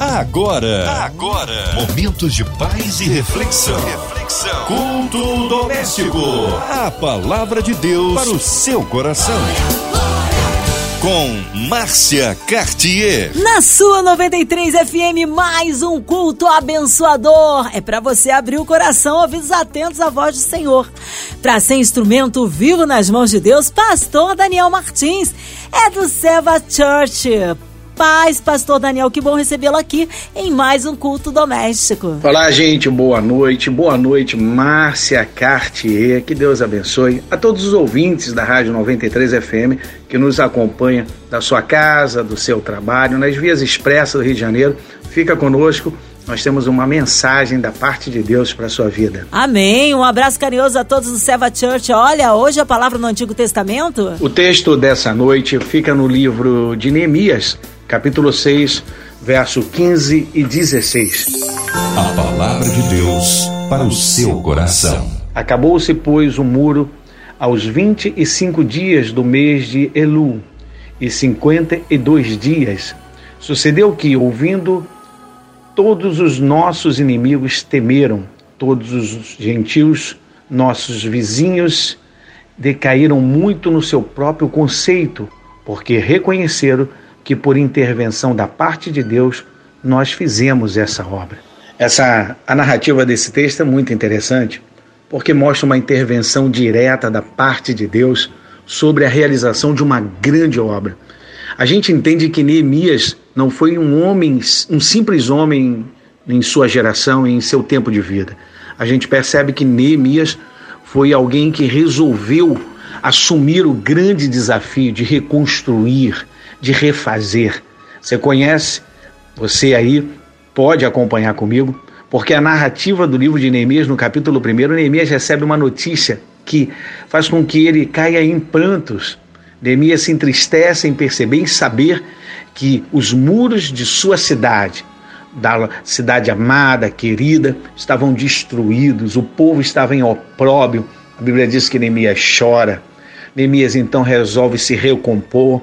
Agora, agora, momentos de paz e reflexão. Reflexão. Culto doméstico. A palavra de Deus para o seu coração. Com Márcia Cartier. Na sua 93 FM, mais um culto abençoador. É para você abrir o coração, ouvidos atentos à voz do Senhor. Para ser instrumento vivo nas mãos de Deus, Pastor Daniel Martins é do Seva Church paz, Pastor Daniel. Que bom recebê-lo aqui em mais um culto doméstico. Olá, gente. Boa noite. Boa noite, Márcia Cartier. Que Deus abençoe a todos os ouvintes da Rádio 93 FM que nos acompanha da sua casa, do seu trabalho, nas vias expressas do Rio de Janeiro. Fica conosco nós temos uma mensagem da parte de Deus para a sua vida. Amém. Um abraço carinhoso a todos do Seva Church. Olha, hoje a palavra no Antigo Testamento. O texto dessa noite fica no livro de Neemias, capítulo 6, verso 15 e 16. A palavra de Deus para o seu coração. Acabou-se, pois, o muro aos vinte e cinco dias do mês de Elu, e cinquenta e dois dias. Sucedeu que, ouvindo, todos os nossos inimigos temeram, todos os gentios, nossos vizinhos, decaíram muito no seu próprio conceito, porque reconheceram que por intervenção da parte de Deus nós fizemos essa obra. Essa a narrativa desse texto é muito interessante, porque mostra uma intervenção direta da parte de Deus sobre a realização de uma grande obra. A gente entende que Neemias não foi um homem, um simples homem em sua geração e em seu tempo de vida. A gente percebe que Neemias foi alguém que resolveu assumir o grande desafio de reconstruir, de refazer. Você conhece? Você aí pode acompanhar comigo, porque a narrativa do livro de Neemias, no capítulo 1, Neemias recebe uma notícia que faz com que ele caia em prantos. Neemias se entristece em perceber, em saber que os muros de sua cidade, da cidade amada, querida, estavam destruídos, o povo estava em opróbio. A Bíblia diz que Neemias chora. Neemias então resolve se recompor,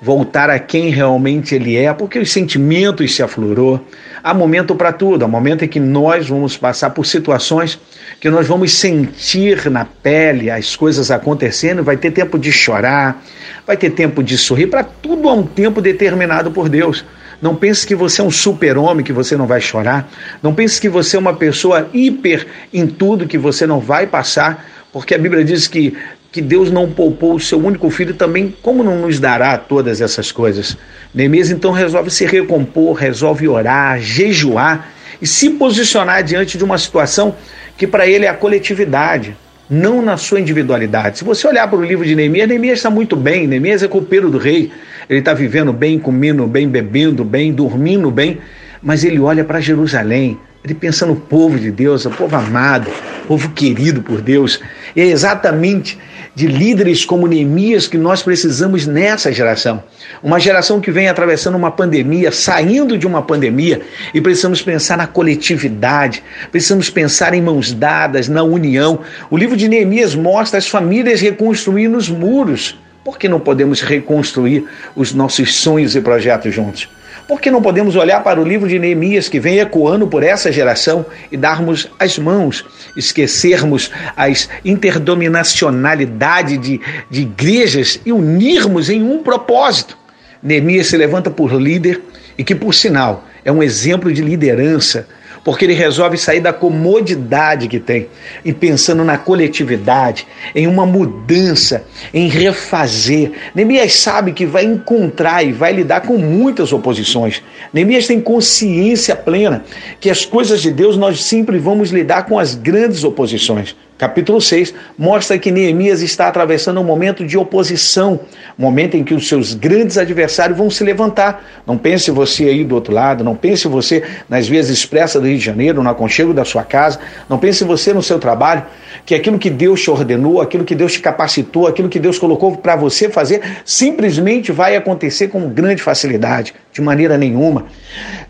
voltar a quem realmente ele é, porque os sentimentos se aflorou. Há momento para tudo, há momento em que nós vamos passar por situações que nós vamos sentir na pele as coisas acontecendo, vai ter tempo de chorar, vai ter tempo de sorrir, para tudo há um tempo determinado por Deus. Não pense que você é um super-homem, que você não vai chorar. Não pense que você é uma pessoa hiper em tudo, que você não vai passar, porque a Bíblia diz que que Deus não poupou o seu único filho também, como não nos dará todas essas coisas? Neemias então resolve se recompor, resolve orar, jejuar e se posicionar diante de uma situação que para ele é a coletividade, não na sua individualidade. Se você olhar para o livro de Neemias, Neemias está muito bem, Neemias é copeiro do rei, ele está vivendo bem, comendo bem, bebendo bem, dormindo bem, mas ele olha para Jerusalém, ele pensa no povo de Deus, o povo amado, o povo querido por Deus. E é exatamente de líderes como Neemias que nós precisamos nessa geração. Uma geração que vem atravessando uma pandemia, saindo de uma pandemia, e precisamos pensar na coletividade, precisamos pensar em mãos dadas, na união. O livro de Neemias mostra as famílias reconstruindo os muros. Por que não podemos reconstruir os nossos sonhos e projetos juntos? Por que não podemos olhar para o livro de Neemias que vem ecoando por essa geração e darmos as mãos, esquecermos as interdominacionalidade de, de igrejas e unirmos em um propósito? Neemias se levanta por líder e que, por sinal, é um exemplo de liderança porque ele resolve sair da comodidade que tem e pensando na coletividade, em uma mudança, em refazer. Neemias sabe que vai encontrar e vai lidar com muitas oposições. Neemias tem consciência plena que as coisas de Deus nós sempre vamos lidar com as grandes oposições capítulo 6, mostra que Neemias está atravessando um momento de oposição, momento em que os seus grandes adversários vão se levantar. Não pense você aí do outro lado, não pense você nas vias expressas do Rio de Janeiro, no aconchego da sua casa, não pense você no seu trabalho, que aquilo que Deus te ordenou, aquilo que Deus te capacitou, aquilo que Deus colocou para você fazer, simplesmente vai acontecer com grande facilidade, de maneira nenhuma.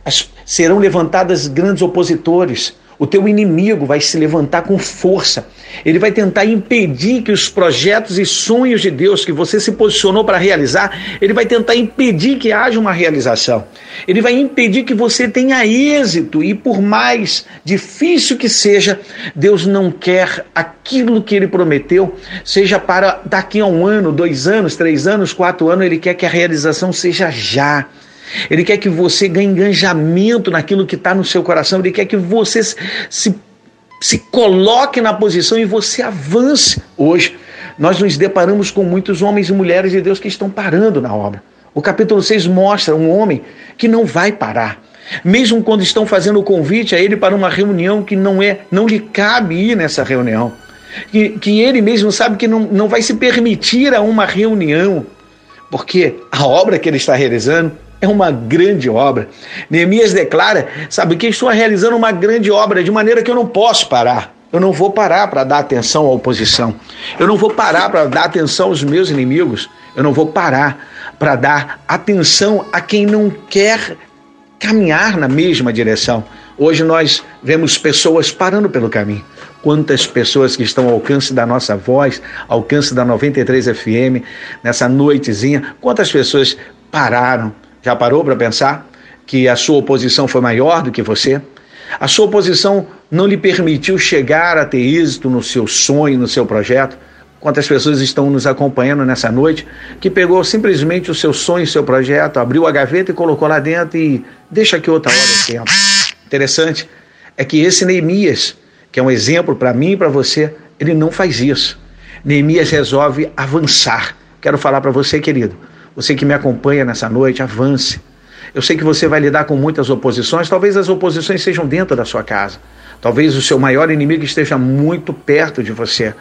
As, serão levantadas grandes opositores, O teu inimigo vai se levantar com força. Ele vai tentar impedir que os projetos e sonhos de Deus que você se posicionou para realizar, ele vai tentar impedir que haja uma realização. Ele vai impedir que você tenha êxito e por mais difícil que seja, Deus não quer aquilo que ele prometeu, seja para daqui a um ano, dois anos, três anos, quatro anos, ele quer que a realização seja já. Ele quer que você ganhe engajamento naquilo que está no seu coração. Ele quer que você se, se coloque na posição e você avance. Hoje, nós nos deparamos com muitos homens e mulheres de Deus que estão parando na obra. O capítulo 6 mostra um homem que não vai parar. Mesmo quando estão fazendo o convite a ele para uma reunião que não é, não lhe cabe ir nessa reunião. Que, que ele mesmo sabe que não, não vai se permitir a uma reunião, porque a obra que ele está realizando é uma grande obra. Neemias declara: sabe que estou realizando uma grande obra de maneira que eu não posso parar. Eu não vou parar para dar atenção à oposição. Eu não vou parar para dar atenção aos meus inimigos. Eu não vou parar para dar atenção a quem não quer caminhar na mesma direção. Hoje nós vemos pessoas parando pelo caminho. Quantas pessoas que estão ao alcance da nossa voz, ao alcance da 93 FM, nessa noitezinha, quantas pessoas pararam, já parou para pensar que a sua oposição foi maior do que você? A sua oposição não lhe permitiu chegar a ter êxito no seu sonho, no seu projeto? Quantas pessoas estão nos acompanhando nessa noite que pegou simplesmente o seu sonho, o seu projeto, abriu a gaveta e colocou lá dentro e deixa que outra hora eu. Interessante é que esse Neemias, que é um exemplo para mim e para você, ele não faz isso. Neemias resolve avançar. Quero falar para você, querido, você que me acompanha nessa noite, avance. Eu sei que você vai lidar com muitas oposições, talvez as oposições sejam dentro da sua casa. Talvez o seu maior inimigo esteja muito perto de você,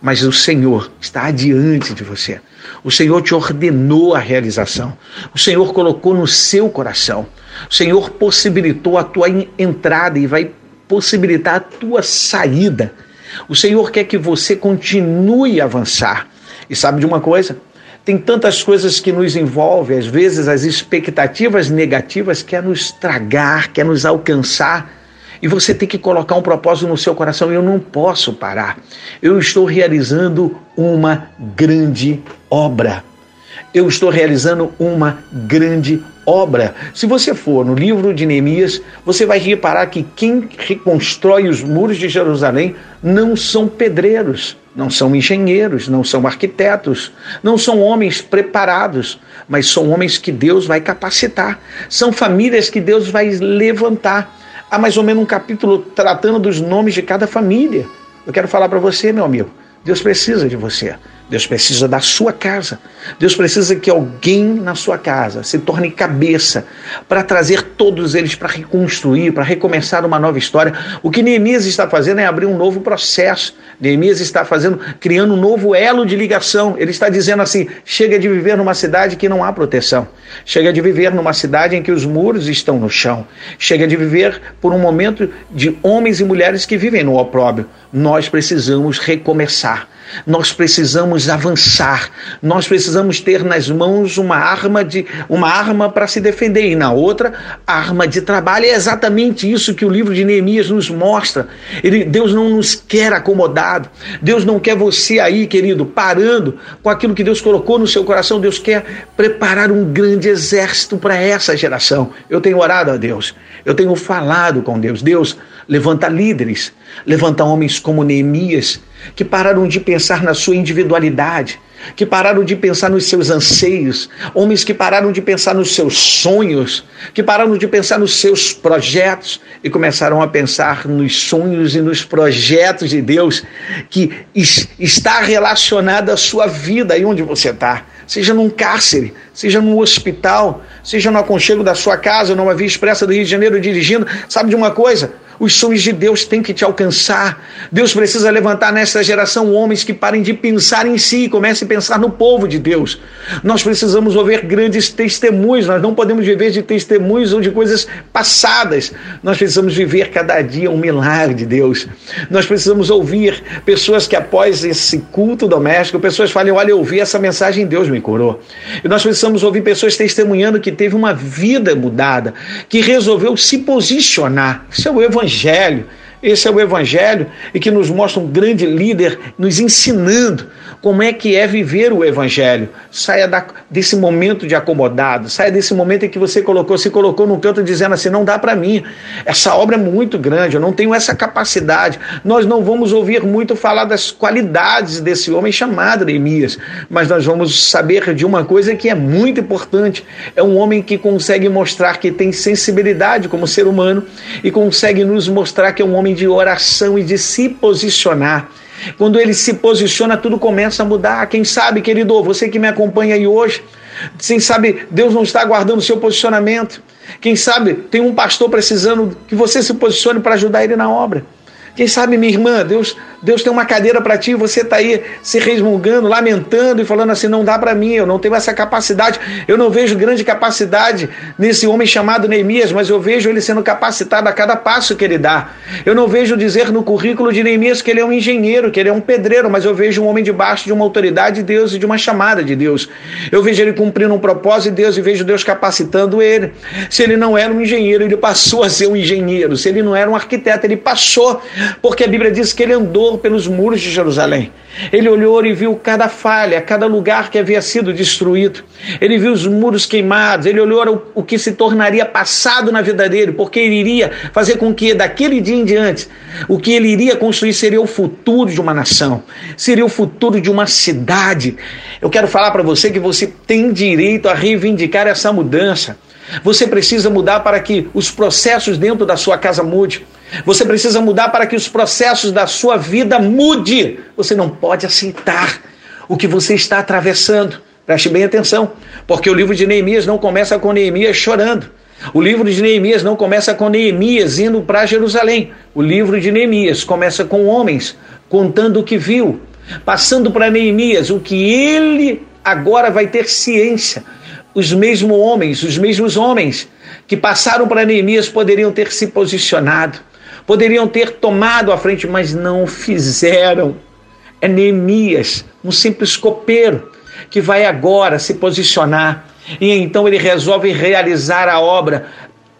mas o Senhor está adiante de você. O Senhor te ordenou a realização. O Senhor colocou no seu coração. O Senhor possibilitou a tua entrada e vai possibilitar a tua saída. O Senhor quer que você continue a avançar. E sabe de uma coisa? Tem tantas coisas que nos envolvem, às vezes as expectativas negativas quer nos tragar, quer nos alcançar. E você tem que colocar um propósito no seu coração. Eu não posso parar. Eu estou realizando uma grande obra. Eu estou realizando uma grande obra. Se você for no livro de Neemias, você vai reparar que quem reconstrói os muros de Jerusalém não são pedreiros, não são engenheiros, não são arquitetos, não são homens preparados, mas são homens que Deus vai capacitar, são famílias que Deus vai levantar. Há mais ou menos um capítulo tratando dos nomes de cada família. Eu quero falar para você, meu amigo, Deus precisa de você. Deus precisa da sua casa. Deus precisa que alguém na sua casa se torne cabeça para trazer todos eles para reconstruir, para recomeçar uma nova história. O que Neemias está fazendo é abrir um novo processo. Neemias está fazendo, criando um novo elo de ligação. Ele está dizendo assim: chega de viver numa cidade que não há proteção. Chega de viver numa cidade em que os muros estão no chão. Chega de viver por um momento de homens e mulheres que vivem no opróbrio. Nós precisamos recomeçar. Nós precisamos avançar. Nós precisamos ter nas mãos uma arma de uma arma para se defender e na outra arma de trabalho. É exatamente isso que o livro de Neemias nos mostra. Ele, Deus não nos quer acomodado. Deus não quer você aí, querido, parando com aquilo que Deus colocou no seu coração. Deus quer preparar um grande exército para essa geração. Eu tenho orado a Deus. Eu tenho falado com Deus. Deus levanta líderes, levanta homens como Neemias que pararam de pensar na sua individualidade, que pararam de pensar nos seus anseios, homens que pararam de pensar nos seus sonhos, que pararam de pensar nos seus projetos e começaram a pensar nos sonhos e nos projetos de Deus que está relacionado à sua vida aí onde você está. Seja num cárcere, seja num hospital, seja no aconchego da sua casa, numa via expressa do Rio de Janeiro dirigindo. Sabe de uma coisa? Os sonhos de Deus têm que te alcançar. Deus precisa levantar nessa geração homens que parem de pensar em si e comecem a pensar no povo de Deus. Nós precisamos ouvir grandes testemunhos. Nós não podemos viver de testemunhos ou de coisas passadas. Nós precisamos viver cada dia um milagre de Deus. Nós precisamos ouvir pessoas que após esse culto doméstico, pessoas falem: "Olha, eu ouvi essa mensagem, Deus me curou". E nós precisamos ouvir pessoas testemunhando que teve uma vida mudada, que resolveu se posicionar. Isso é o evangelho evangelho. Esse é o Evangelho e que nos mostra um grande líder nos ensinando como é que é viver o Evangelho. Saia da, desse momento de acomodado, saia desse momento em que você colocou, se colocou num canto dizendo assim: não dá para mim, essa obra é muito grande, eu não tenho essa capacidade. Nós não vamos ouvir muito falar das qualidades desse homem chamado Neemias, mas nós vamos saber de uma coisa que é muito importante: é um homem que consegue mostrar que tem sensibilidade como ser humano e consegue nos mostrar que é um homem de oração e de se posicionar. Quando ele se posiciona, tudo começa a mudar. Quem sabe, querido, você que me acompanha aí hoje, quem sabe Deus não está aguardando o seu posicionamento. Quem sabe tem um pastor precisando que você se posicione para ajudar ele na obra. Quem sabe, minha irmã, Deus, Deus tem uma cadeira para ti você está aí se resmungando, lamentando e falando assim: não dá para mim, eu não tenho essa capacidade. Eu não vejo grande capacidade nesse homem chamado Neemias, mas eu vejo ele sendo capacitado a cada passo que ele dá. Eu não vejo dizer no currículo de Neemias que ele é um engenheiro, que ele é um pedreiro, mas eu vejo um homem debaixo de uma autoridade de Deus e de uma chamada de Deus. Eu vejo ele cumprindo um propósito de Deus e vejo Deus capacitando ele. Se ele não era um engenheiro, ele passou a ser um engenheiro. Se ele não era um arquiteto, ele passou porque a Bíblia diz que ele andou pelos muros de Jerusalém. Ele olhou e viu cada falha, cada lugar que havia sido destruído. Ele viu os muros queimados, ele olhou o que se tornaria passado na vida dele, porque ele iria fazer com que daquele dia em diante, o que ele iria construir seria o futuro de uma nação, seria o futuro de uma cidade. Eu quero falar para você que você tem direito a reivindicar essa mudança. Você precisa mudar para que os processos dentro da sua casa mude. Você precisa mudar para que os processos da sua vida mude. Você não pode aceitar o que você está atravessando. Preste bem atenção, porque o livro de Neemias não começa com Neemias chorando. O livro de Neemias não começa com Neemias indo para Jerusalém. O livro de Neemias começa com homens contando o que viu, passando para Neemias o que ele agora vai ter ciência. Os mesmos homens, os mesmos homens que passaram para Neemias poderiam ter se posicionado poderiam ter tomado a frente, mas não fizeram. É Neemias, um simples copeiro, que vai agora se posicionar e então ele resolve realizar a obra.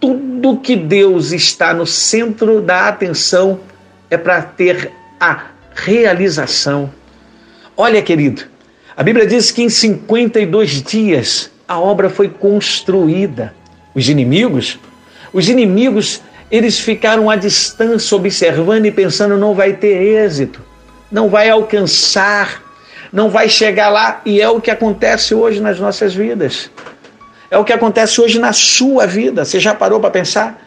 Tudo que Deus está no centro da atenção é para ter a realização. Olha, querido, a Bíblia diz que em 52 dias a obra foi construída. Os inimigos, os inimigos eles ficaram à distância observando e pensando: não vai ter êxito, não vai alcançar, não vai chegar lá. E é o que acontece hoje nas nossas vidas. É o que acontece hoje na sua vida. Você já parou para pensar?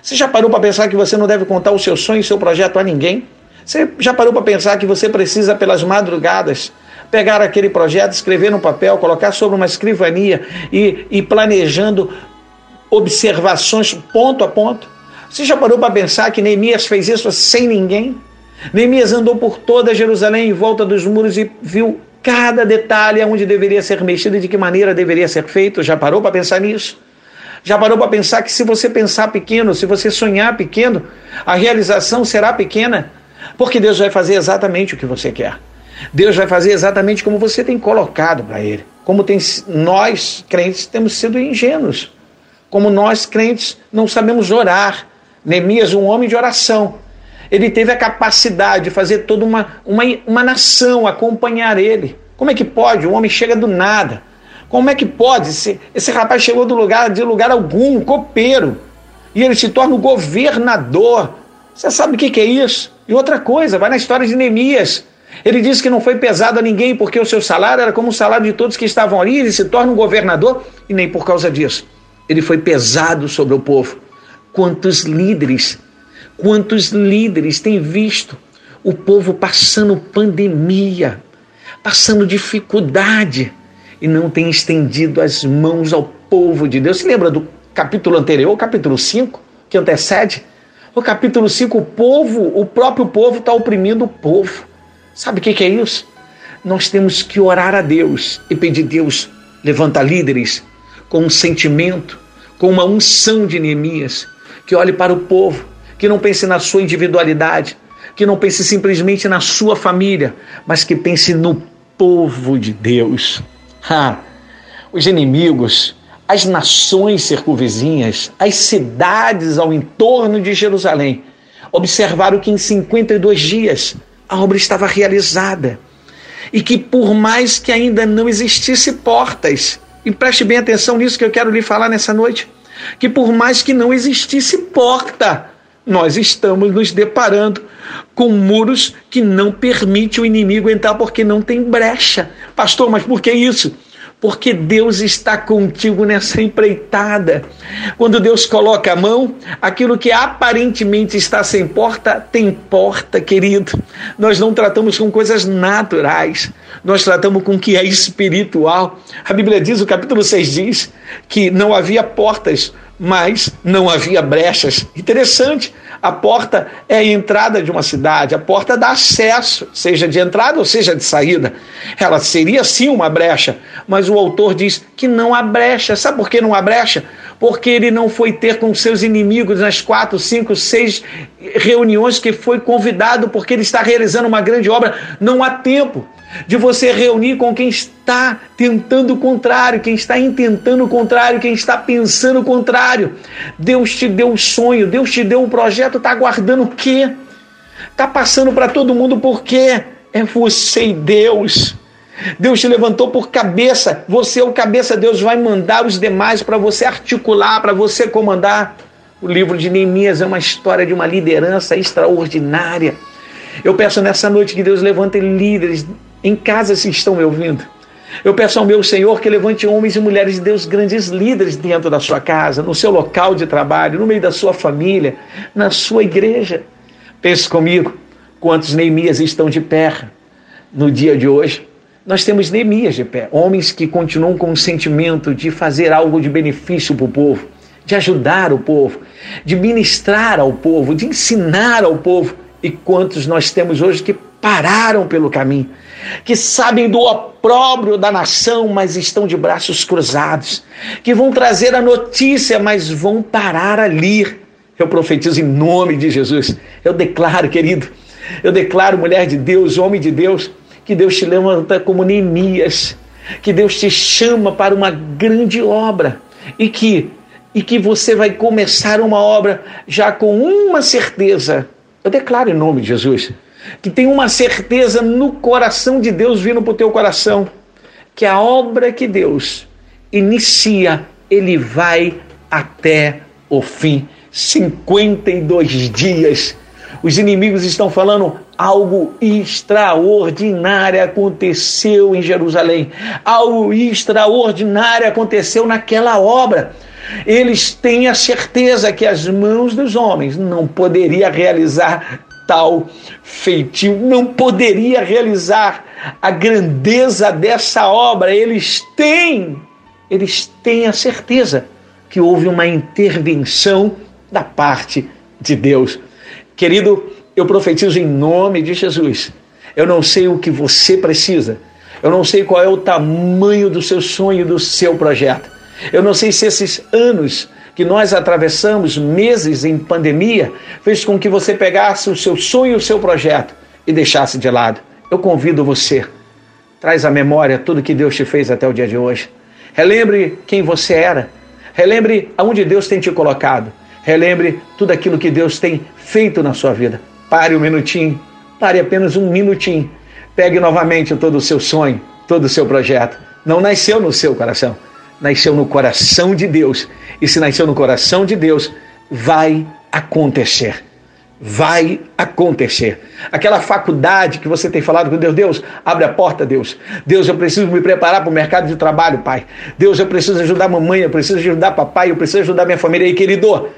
Você já parou para pensar que você não deve contar o seu sonho e seu projeto a ninguém? Você já parou para pensar que você precisa, pelas madrugadas, pegar aquele projeto, escrever no papel, colocar sobre uma escrivania e, e planejando observações ponto a ponto? Você já parou para pensar que Neemias fez isso sem ninguém? Neemias andou por toda Jerusalém em volta dos muros e viu cada detalhe onde deveria ser mexido e de que maneira deveria ser feito. Já parou para pensar nisso? Já parou para pensar que se você pensar pequeno, se você sonhar pequeno, a realização será pequena? Porque Deus vai fazer exatamente o que você quer. Deus vai fazer exatamente como você tem colocado para Ele. Como tem, nós, crentes, temos sido ingênuos. Como nós, crentes, não sabemos orar Neemias, um homem de oração, ele teve a capacidade de fazer toda uma, uma, uma nação acompanhar ele. Como é que pode? O homem chega do nada. Como é que pode? Esse, esse rapaz chegou do lugar, de lugar algum, copeiro, e ele se torna o governador. Você sabe o que, que é isso? E outra coisa, vai na história de Neemias. Ele disse que não foi pesado a ninguém porque o seu salário era como o salário de todos que estavam ali. Ele se torna um governador e nem por causa disso. Ele foi pesado sobre o povo. Quantos líderes, quantos líderes têm visto o povo passando pandemia, passando dificuldade e não tem estendido as mãos ao povo de Deus. Se lembra do capítulo anterior, capítulo 5, que antecede? O capítulo 5, o povo, o próprio povo está oprimindo o povo. Sabe o que, que é isso? Nós temos que orar a Deus e pedir Deus, levanta líderes com um sentimento, com uma unção de Neemias, que olhe para o povo, que não pense na sua individualidade, que não pense simplesmente na sua família, mas que pense no povo de Deus. Ha! Os inimigos, as nações circunvizinhas, as cidades ao entorno de Jerusalém observaram que em 52 dias a obra estava realizada e que por mais que ainda não existisse portas, e preste bem atenção nisso que eu quero lhe falar nessa noite, que por mais que não existisse porta, nós estamos nos deparando com muros que não permite o inimigo entrar porque não tem brecha. Pastor, mas por que isso? porque Deus está contigo nessa empreitada. Quando Deus coloca a mão, aquilo que aparentemente está sem porta, tem porta, querido. Nós não tratamos com coisas naturais, nós tratamos com o que é espiritual. A Bíblia diz, o capítulo 6 diz, que não havia portas, mas não havia brechas. Interessante. A porta é a entrada de uma cidade, a porta dá acesso, seja de entrada ou seja de saída. Ela seria sim uma brecha, mas o autor diz que não há brecha. Sabe por que não há brecha? Porque ele não foi ter com seus inimigos nas quatro, cinco, seis reuniões que foi convidado, porque ele está realizando uma grande obra. Não há tempo de você reunir com quem está tentando o contrário, quem está intentando o contrário, quem está pensando o contrário. Deus te deu um sonho, Deus te deu um projeto, está aguardando o quê? Está passando para todo mundo por quê? É você e Deus. Deus te levantou por cabeça, você é o cabeça, Deus vai mandar os demais para você articular, para você comandar. O livro de Neemias é uma história de uma liderança extraordinária. Eu peço nessa noite que Deus levante líderes em casa se estão me ouvindo. Eu peço ao meu Senhor que levante homens e mulheres de Deus, grandes líderes dentro da sua casa, no seu local de trabalho, no meio da sua família, na sua igreja. Pense comigo, quantos Neemias estão de pé no dia de hoje. Nós temos Neemias de pé, homens que continuam com o sentimento de fazer algo de benefício para o povo, de ajudar o povo, de ministrar ao povo, de ensinar ao povo. E quantos nós temos hoje que pararam pelo caminho, que sabem do opróbrio da nação, mas estão de braços cruzados, que vão trazer a notícia, mas vão parar ali. Eu profetizo em nome de Jesus. Eu declaro, querido, eu declaro, mulher de Deus, homem de Deus, que Deus te levanta como Neemias, que Deus te chama para uma grande obra e que e que você vai começar uma obra já com uma certeza. Eu declaro em nome de Jesus que tem uma certeza no coração de Deus vindo para o teu coração, que a obra que Deus inicia, ele vai até o fim. 52 dias. Os inimigos estão falando algo extraordinário aconteceu em Jerusalém. Algo extraordinário aconteceu naquela obra. Eles têm a certeza que as mãos dos homens não poderia realizar tal feitio, não poderia realizar a grandeza dessa obra. Eles têm, eles têm a certeza que houve uma intervenção da parte de Deus. Querido, eu profetizo em nome de Jesus. Eu não sei o que você precisa. Eu não sei qual é o tamanho do seu sonho, do seu projeto. Eu não sei se esses anos que nós atravessamos, meses em pandemia, fez com que você pegasse o seu sonho, o seu projeto e deixasse de lado. Eu convido você, traz à memória tudo que Deus te fez até o dia de hoje. Relembre quem você era. Relembre aonde Deus tem te colocado. Relembre tudo aquilo que Deus tem feito na sua vida. Pare um minutinho, pare apenas um minutinho. Pegue novamente todo o seu sonho, todo o seu projeto. Não nasceu no seu coração, nasceu no coração de Deus. E se nasceu no coração de Deus, vai acontecer. Vai acontecer. Aquela faculdade que você tem falado com Deus, Deus, abre a porta, Deus. Deus, eu preciso me preparar para o mercado de trabalho, Pai. Deus, eu preciso ajudar a mamãe, eu preciso ajudar papai, eu preciso ajudar minha família. E querido,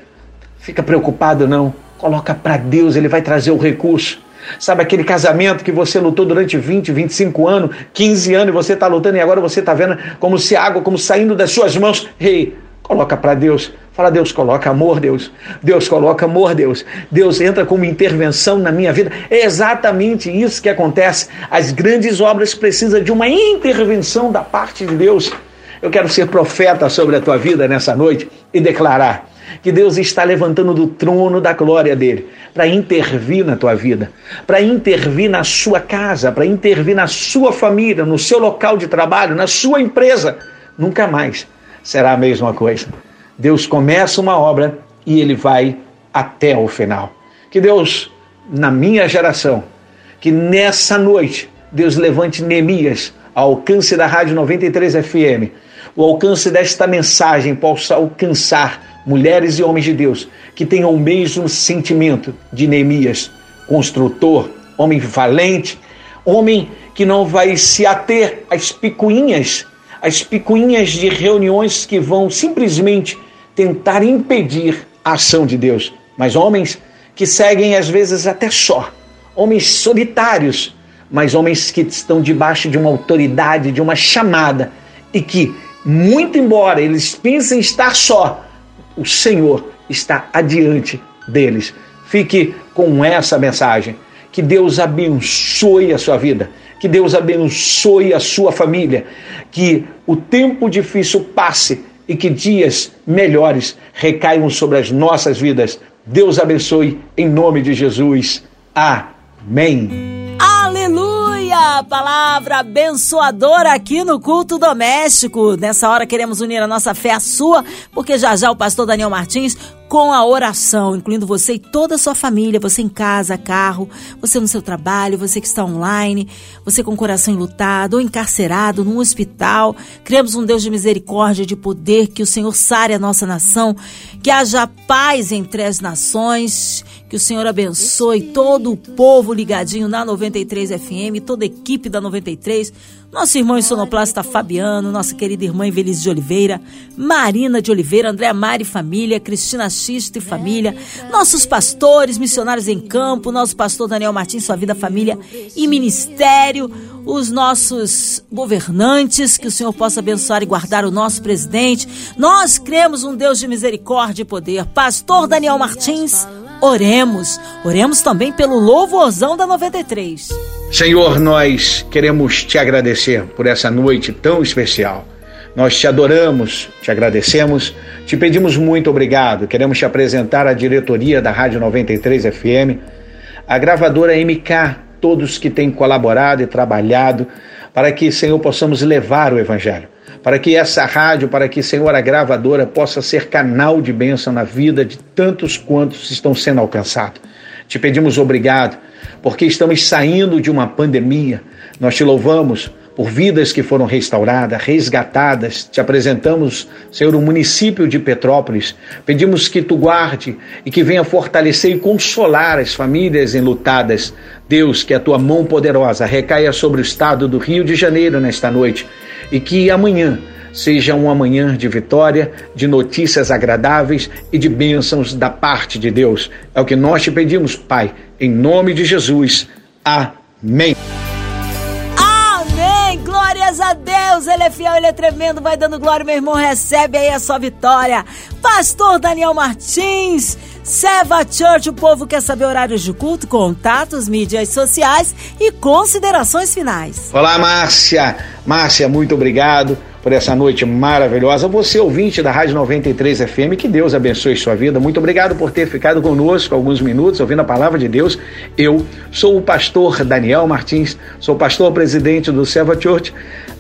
fica preocupado não. Coloca para Deus, ele vai trazer o recurso. Sabe aquele casamento que você lutou durante 20, 25 anos, 15 anos e você está lutando e agora você está vendo como se água, como saindo das suas mãos. Ei, coloca para Deus. Fala, Deus, coloca amor, Deus. Deus, coloca amor, Deus. Deus entra como intervenção na minha vida. É exatamente isso que acontece. As grandes obras precisam de uma intervenção da parte de Deus. Eu quero ser profeta sobre a tua vida nessa noite e declarar que Deus está levantando do trono da glória dele para intervir na tua vida, para intervir na sua casa, para intervir na sua família, no seu local de trabalho, na sua empresa. Nunca mais será a mesma coisa. Deus começa uma obra e ele vai até o final. Que Deus, na minha geração, que nessa noite, Deus levante Neemias ao alcance da Rádio 93 FM, o alcance desta mensagem possa alcançar mulheres e homens de Deus que tenham o mesmo sentimento de Neemias, construtor, homem valente, homem que não vai se ater às picuinhas, às picuinhas de reuniões que vão simplesmente tentar impedir a ação de Deus, mas homens que seguem às vezes até só, homens solitários, mas homens que estão debaixo de uma autoridade, de uma chamada e que, muito embora eles pensem estar só, o Senhor está adiante deles. Fique com essa mensagem. Que Deus abençoe a sua vida, que Deus abençoe a sua família, que o tempo difícil passe e que dias melhores recaiam sobre as nossas vidas. Deus abençoe em nome de Jesus. Amém. Aleluia! Palavra abençoadora aqui no culto doméstico. Nessa hora queremos unir a nossa fé à sua, porque já já o pastor Daniel Martins com a oração, incluindo você e toda a sua família, você em casa, carro, você no seu trabalho, você que está online, você com o coração enlutado ou encarcerado num hospital. Criamos um Deus de misericórdia, de poder, que o Senhor sare a nossa nação, que haja paz entre as nações, que o Senhor abençoe todo o povo ligadinho na 93 FM, toda a equipe da 93 nosso irmão sonoplasta Fabiano, nossa querida irmã Evelise de Oliveira, Marina de Oliveira, Andréa Mari Família, Cristina Xisto e Família, nossos pastores, missionários em campo, nosso pastor Daniel Martins, sua vida, família e ministério, os nossos governantes, que o Senhor possa abençoar e guardar o nosso presidente. Nós cremos um Deus de misericórdia e poder. Pastor Daniel Martins, oremos. Oremos também pelo louvorzão da 93. Senhor, nós queremos te agradecer por essa noite tão especial. Nós te adoramos, te agradecemos, te pedimos muito obrigado. Queremos te apresentar a diretoria da Rádio 93 FM, a gravadora MK, todos que têm colaborado e trabalhado para que, Senhor, possamos levar o Evangelho. Para que essa rádio, para que, Senhor, a gravadora possa ser canal de bênção na vida de tantos quantos estão sendo alcançados. Te pedimos obrigado porque estamos saindo de uma pandemia. Nós te louvamos por vidas que foram restauradas, resgatadas. Te apresentamos, Senhor, o município de Petrópolis. Pedimos que tu guarde e que venha fortalecer e consolar as famílias enlutadas. Deus, que a tua mão poderosa recaia sobre o estado do Rio de Janeiro nesta noite e que amanhã seja um amanhã de vitória, de notícias agradáveis e de bênçãos da parte de Deus. É o que nós te pedimos, Pai, em nome de Jesus. Amém. Amém. Glórias a Deus. Ele é fiel, ele é tremendo. Vai dando glória, meu irmão. Recebe aí a sua vitória. Pastor Daniel Martins. Seva Church, o povo quer saber horários de culto, contatos, mídias sociais e considerações finais. Olá, Márcia. Márcia, muito obrigado por essa noite maravilhosa. Você, ouvinte da Rádio 93 FM, que Deus abençoe sua vida. Muito obrigado por ter ficado conosco alguns minutos ouvindo a palavra de Deus. Eu sou o pastor Daniel Martins, sou pastor presidente do Seva Church,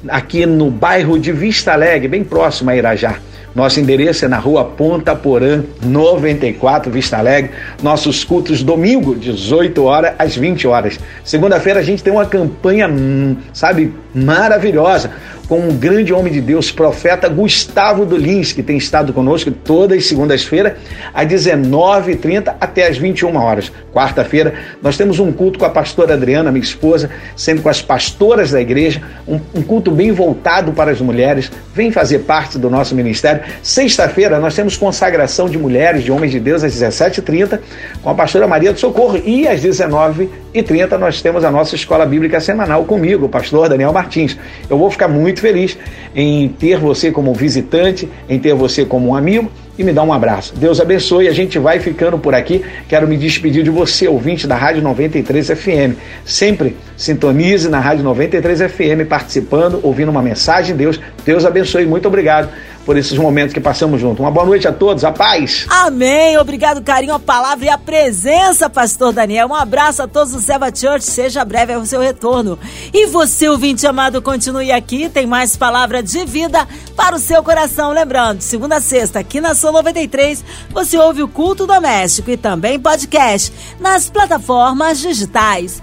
aqui no bairro de Vista Alegre, bem próximo a Irajá. Nosso endereço é na rua Ponta Porã, 94, Vista Alegre. Nossos cultos domingo, 18 horas às 20 horas. Segunda-feira a gente tem uma campanha, hum, sabe, maravilhosa com um grande homem de Deus, profeta Gustavo Dolins, que tem estado conosco todas as segundas-feiras, às 19h30 até às 21 horas. Quarta-feira, nós temos um culto com a pastora Adriana, minha esposa, sempre com as pastoras da igreja, um, um culto bem voltado para as mulheres. Vem fazer parte do nosso ministério. Sexta-feira, nós temos consagração de mulheres, de homens de Deus, às 17h30, com a pastora Maria do Socorro. E às 19h30, nós temos a nossa escola bíblica semanal comigo, o pastor Daniel Martins. Eu vou ficar muito muito feliz em ter você como visitante, em ter você como um amigo e me dá um abraço. Deus abençoe. A gente vai ficando por aqui. Quero me despedir de você, ouvinte da Rádio 93 FM. Sempre sintonize na Rádio 93 FM, participando, ouvindo uma mensagem de Deus. Deus abençoe. Muito obrigado por esses momentos que passamos juntos. Uma boa noite a todos, a paz. Amém. Obrigado, carinho, a palavra e a presença, pastor Daniel. Um abraço a todos do Seva Church. Seja breve o seu retorno. E você, ouvinte amado, continue aqui. Tem mais palavra de vida para o seu coração. Lembrando, segunda a sexta, aqui na São 93, você ouve o culto doméstico e também podcast nas plataformas digitais.